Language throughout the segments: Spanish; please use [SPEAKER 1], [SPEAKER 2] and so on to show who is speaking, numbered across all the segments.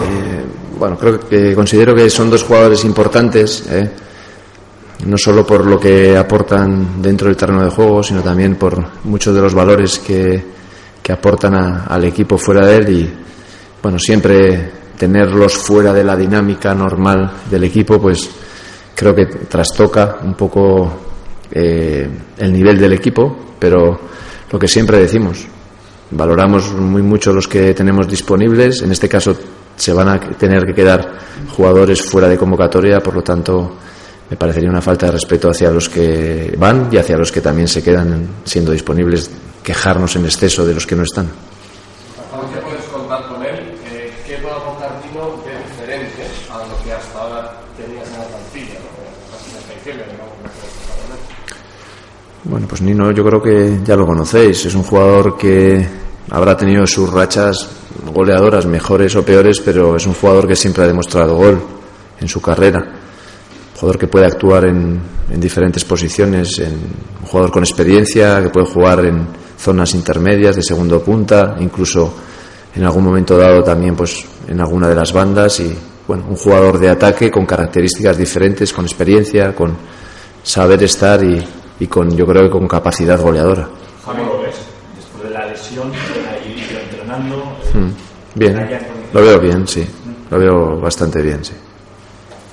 [SPEAKER 1] Eh, bueno, creo que considero que son dos jugadores importantes, eh, no solo por lo que aportan dentro del terreno de juego, sino también por muchos de los valores que, que aportan a- al equipo fuera de él y, bueno, siempre tenerlos fuera de la dinámica normal del equipo, pues creo que trastoca un poco eh, el nivel del equipo, pero lo que siempre decimos, valoramos muy mucho los que tenemos disponibles. En este caso se van a tener que quedar jugadores fuera de convocatoria, por lo tanto me parecería una falta de respeto hacia los que van y hacia los que también se quedan siendo disponibles, quejarnos en exceso de los que no están.
[SPEAKER 2] ¿Qué puedes contar con él? ¿Qué puede aportar Tino de diferente a lo que hasta ahora tenías en la plantilla? ¿no? Casi hasta diciembre, ¿no? ¿Cómo puedes contar con él?
[SPEAKER 1] Bueno, pues Nino yo creo que ya lo conocéis. Es un jugador que habrá tenido sus rachas goleadoras mejores o peores, pero es un jugador que siempre ha demostrado gol en su carrera. Un jugador que puede actuar en, en diferentes posiciones, en, un jugador con experiencia, que puede jugar en zonas intermedias de segundo punta, incluso en algún momento dado también pues en alguna de las bandas y bueno, un jugador de ataque con características diferentes, con experiencia, con saber estar y, y con yo creo que con capacidad goleadora.
[SPEAKER 3] ¿Cómo lo ves? Después de la lesión, ahí entrenando. eh,
[SPEAKER 1] Mm, Bien, lo veo bien, sí, lo veo bastante bien, sí.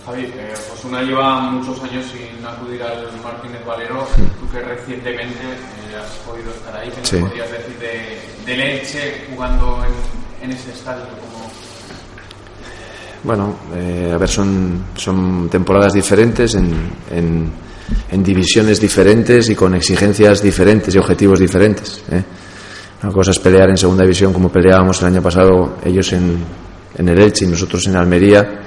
[SPEAKER 2] Javi, eh, Osuna lleva muchos años sin acudir al Martínez Valero. Tú que recientemente eh, has podido estar ahí, ¿qué nos
[SPEAKER 1] Sí.
[SPEAKER 2] podrías decir de, del Elche jugando en, en ese estadio? Como...
[SPEAKER 1] Bueno, eh, a ver, son, son temporadas diferentes en, en, en divisiones diferentes y con exigencias diferentes y objetivos diferentes. ¿eh? Una cosa es pelear en segunda división como peleábamos el año pasado ellos en, en el Elche y nosotros en Almería,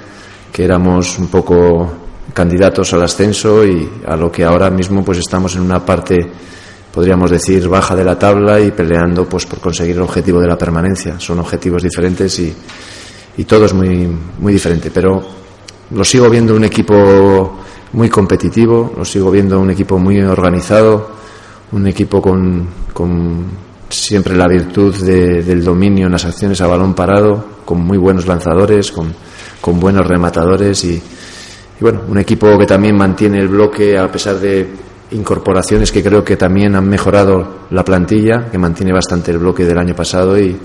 [SPEAKER 1] que éramos un poco candidatos al ascenso y a lo que ahora mismo pues estamos en una parte podríamos decir baja de la tabla y peleando pues por conseguir el objetivo de la permanencia. Son objetivos diferentes y, y todo es muy, muy diferente, pero lo sigo viendo un equipo muy competitivo, lo sigo viendo un equipo muy organizado, un equipo con, con siempre la virtud de- del dominio en las acciones a balón parado, con muy buenos lanzadores, con, buenos rematadores y, y bueno, un equipo que también mantiene el bloque a pesar de incorporaciones que creo que también han mejorado la plantilla, que mantiene bastante el bloque del año pasado y,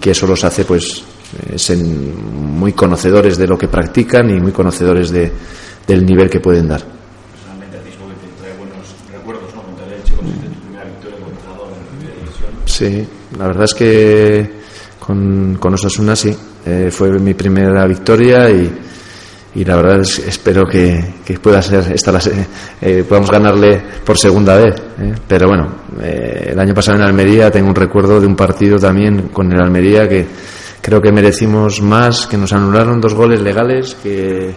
[SPEAKER 1] que eso los hace pues eh, muy conocedores de lo que practican y muy conocedores de, del nivel que pueden dar.
[SPEAKER 3] Personalmente, a ti seguro que te trae buenos recuerdos, ¿no? Contra el Elche, conseguiste tu primera victoria como entrenador en la primera división.
[SPEAKER 1] Sí, la verdad es que con, con Osasuna sí, eh, fue mi primera victoria y, y la verdad es, espero que, que pueda ser esta la, eh, podamos ganarle por segunda vez. eh. Pero bueno, eh, el año pasado en Almería tengo un recuerdo de un partido también con el Almería que creo que merecimos más, que nos anularon dos goles legales, que,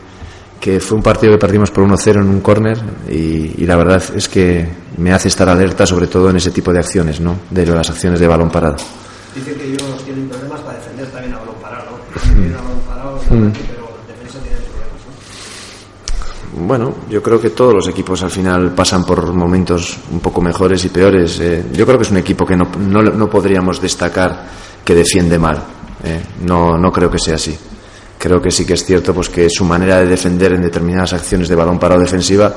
[SPEAKER 1] que fue un partido que perdimos por 1-0 en un córner y, y la verdad es que me hace estar alerta sobre todo en ese tipo de acciones, ¿no? De las acciones de balón parado.
[SPEAKER 4] Dicen que ellos tienen problemas para defender también a balón parado, ¿no? Tienen a balón parado, pero en defensa tienen problemas, ¿no?
[SPEAKER 1] Bueno, yo creo que todos los equipos al final pasan por momentos un poco mejores y peores. Eh, yo creo que es un equipo que no, no, no podríamos destacar que defiende mal. eh. No, no creo que sea así. Creo que sí que es cierto pues que su manera de defender en determinadas acciones de balón parado defensiva,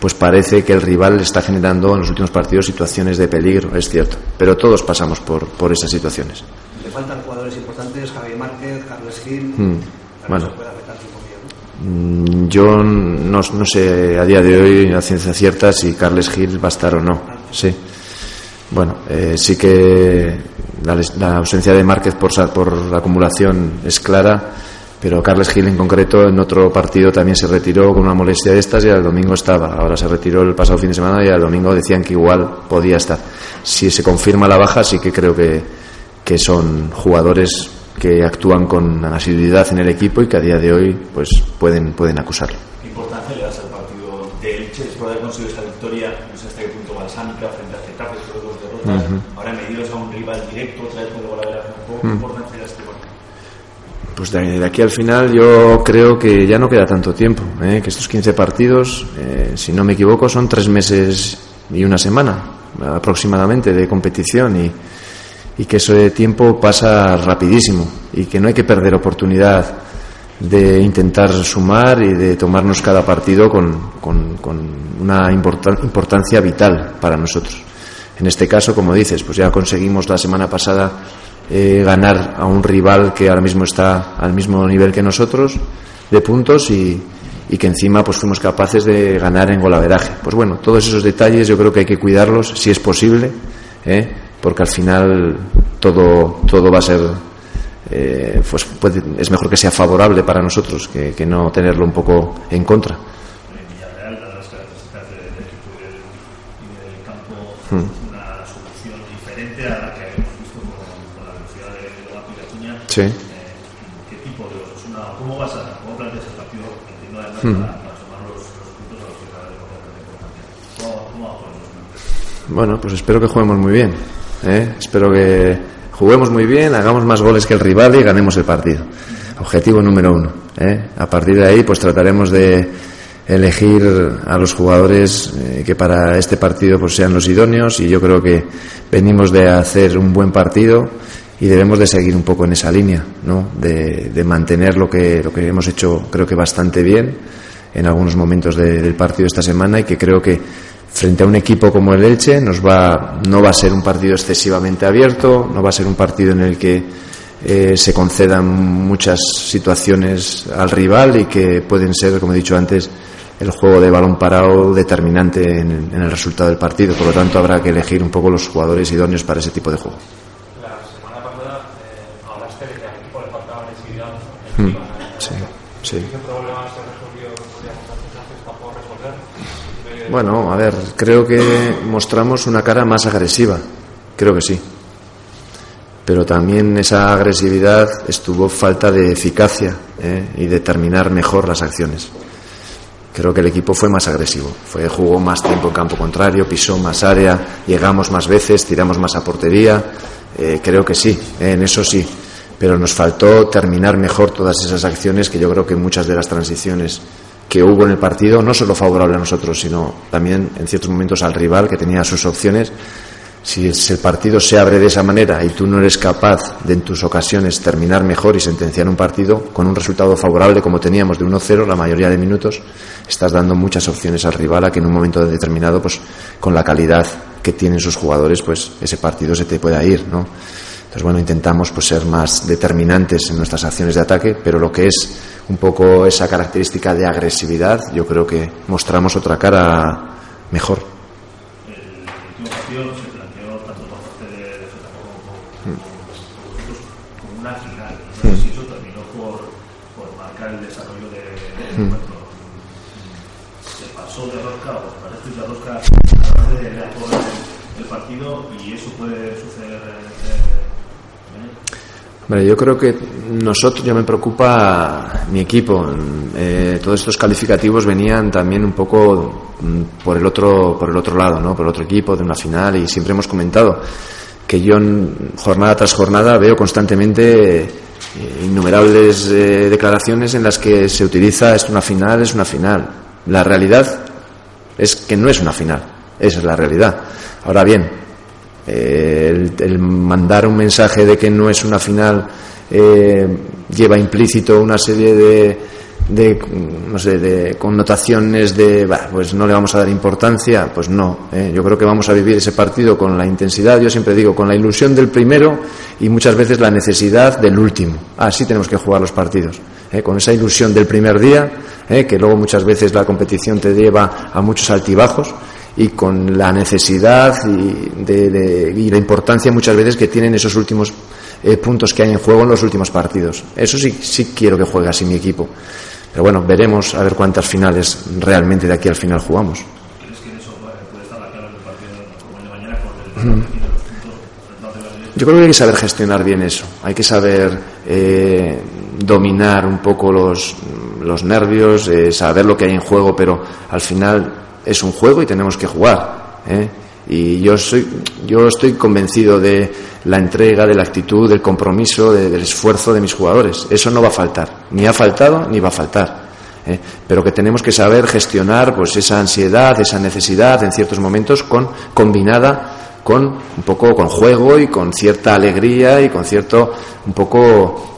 [SPEAKER 1] pues parece que el rival le está generando en los últimos partidos situaciones de peligro, es cierto. Pero todos pasamos por, por esas situaciones.
[SPEAKER 4] Le faltan jugadores importantes, Javier Márquez, Carles Gil.
[SPEAKER 1] Mm, bueno.
[SPEAKER 4] se puede afectar un poquillo, ¿no?
[SPEAKER 1] Mm, Yo no, no sé a día de hoy a ciencia cierta si Carles Gil va a estar o no. Sí. Bueno, eh, sí que la, ausencia de Márquez por, por la acumulación es clara, pero Carles Gil en concreto en otro partido también se retiró con una molestia de estas y al domingo estaba. Ahora se retiró el pasado fin de semana y al domingo decían que igual podía estar. Si se confirma la baja, sí que creo que, que son jugadores que actúan con asiduidad en el equipo y que a día de hoy pues pueden, pueden acusarlo.
[SPEAKER 3] ¿Qué importancia le das al partido de Elche después de haber conseguido esta victoria, no sé hasta qué punto balsámica, frente a Getafe, sobre dos derrotas, ahora medidos a un rival directo, otra vez con el golavera, ¿qué importancia le das a este partido?
[SPEAKER 1] Pues de, aquí al final yo creo que ya no queda tanto tiempo, ¿eh? que estos 15 partidos, eh, si no me equivoco, son tres meses y una semana aproximadamente de competición y, y que ese tiempo pasa rapidísimo y que no hay que perder oportunidad de intentar sumar y de tomarnos cada partido con, con, con una importan- importancia vital para nosotros. En este caso, como dices, pues ya conseguimos la semana pasada eh, ganar a un rival que ahora mismo está al mismo nivel que nosotros de puntos y, y que encima pues fuimos capaces de ganar en golaveraje. Pues bueno, todos esos detalles yo creo que hay que cuidarlos si es posible, ¿eh? porque al final todo, todo va a ser eh, pues puede- es mejor que sea favorable para nosotros que, que no tenerlo un poco en contra
[SPEAKER 3] Villarreal, dadas las características del equipo y del, y del campo,
[SPEAKER 1] Hmm.
[SPEAKER 3] es una solución diferente a la que hemos visto con, con la velocidad de Lobato y de Acuña.
[SPEAKER 1] Sí.
[SPEAKER 3] Eh, ¿Qué tipo de Osasuna, cómo vas a, cómo planteas el partido, entiendo además
[SPEAKER 1] Hmm.
[SPEAKER 3] para, para sumar los, los puntos a los que cada vez con tanta importancia? ¿Cómo, cómo va a jugar?
[SPEAKER 1] Bueno, pues espero que juguemos muy bien. ¿eh? Espero que juguemos muy bien, hagamos más goles que el rival y ganemos el partido. Objetivo número uno. ¿eh? A partir de ahí, pues trataremos de elegir a los jugadores eh, que para este partido pues sean los idóneos y yo creo que venimos de hacer un buen partido y debemos de seguir un poco en esa línea, ¿no? De, de mantener lo que, lo que hemos hecho creo que bastante bien en algunos momentos de- del partido esta semana y que creo que frente a un equipo como el Elche nos va, no va a ser un partido excesivamente abierto, no va a ser un partido en el que eh, se concedan muchas situaciones al rival y que pueden ser, como he dicho antes, el juego de balón parado determinante en, en el resultado del partido. Por lo tanto, habrá que elegir un poco los jugadores idóneos para ese tipo de juego.
[SPEAKER 2] La semana pasada eh, hablaste de que al equipo le faltaba agresividad
[SPEAKER 1] Mm,
[SPEAKER 2] encima.
[SPEAKER 1] sí, sí.
[SPEAKER 2] ¿Qué problema se resolvió digamos, las sensaciones para poder resolver? Eh,
[SPEAKER 1] Bueno, a ver, creo que mostramos una cara más agresiva, creo que sí. Pero también esa agresividad estuvo falta de eficacia ¿eh? y de terminar mejor las acciones. Creo que el equipo fue más agresivo, fue, jugó más tiempo en campo contrario, pisó más área, llegamos más veces, tiramos más a portería. Eh, creo que sí, ¿eh? en eso sí. Pero nos faltó terminar mejor todas esas acciones que yo creo que muchas de las transiciones que hubo en el partido, no solo favorable a nosotros, sino también en ciertos momentos al rival que tenía sus opciones. Si el partido se abre de esa manera y tú no eres capaz de en tus ocasiones terminar mejor y sentenciar un partido con un resultado favorable como teníamos de 1-0 la mayoría de minutos, estás dando muchas opciones al rival a que en un momento determinado, pues con la calidad que tienen sus jugadores, pues ese partido se te pueda ir, ¿no? Entonces, bueno, intentamos pues ser más determinantes en nuestras acciones de ataque, pero lo que es un poco esa característica de agresividad, yo creo que mostramos otra cara mejor.
[SPEAKER 3] El último partido se planteó tanto por parte de, de como como una final. No sé si eso terminó por, por marcar el desarrollo de, del encuentro. Se pasó de rosca o parece de rosca a de, de el, partido y eso puede suceder. eh,
[SPEAKER 1] Hombre, yo creo que nosotros, ya me preocupa mi equipo. Eh, todos estos calificativos venían también un poco mm, por el otro, por el otro lado, ¿no? Por el otro equipo de una final y siempre hemos comentado que yo en- jornada tras jornada veo constantemente eh, innumerables eh, declaraciones en las que se utiliza es una final, es una final. La realidad es que no es una final, esa es la realidad. Ahora bien, eh, el, mandar un mensaje de que no es una final eh, lleva implícito una serie de, de, no sé, de connotaciones de, "Bah, pues no le vamos a dar importancia, pues no. eh. Yo creo que vamos a vivir ese partido con la intensidad, yo siempre digo, con la ilusión del primero y muchas veces la necesidad del último. Así tenemos que jugar los partidos, eh, con esa ilusión del primer día, que luego muchas veces la competición te lleva a muchos altibajos y con la necesidad y, la importancia muchas veces que tienen esos últimos eh, puntos que hay en juego en los últimos partidos. Eso sí, sí quiero que juegue así mi equipo. Pero bueno, veremos a ver cuántas finales realmente de aquí al final jugamos. Yo creo que hay que saber gestionar bien eso, hay que saber eh, dominar un poco los, los nervios, eh, saber lo que hay en juego, pero al final es un juego y tenemos que jugar. ¿eh? Y yo, soy, yo estoy convencido de la entrega, de la actitud, del compromiso, del esfuerzo de mis jugadores. Eso no va a faltar, ni ha faltado ni va a faltar. ¿eh? Pero que tenemos que saber gestionar pues, esa ansiedad, esa necesidad en ciertos momentos con, combinada con un poco con juego y con cierta alegría y con cierto un poco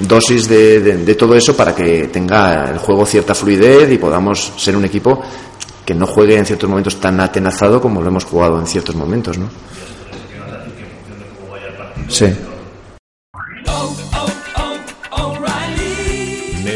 [SPEAKER 1] dosis de, de, todo eso para que tenga el juego cierta fluidez y podamos ser un equipo que no juegue en ciertos momentos tan atenazado como lo hemos jugado en ciertos momentos, ¿no? Sí.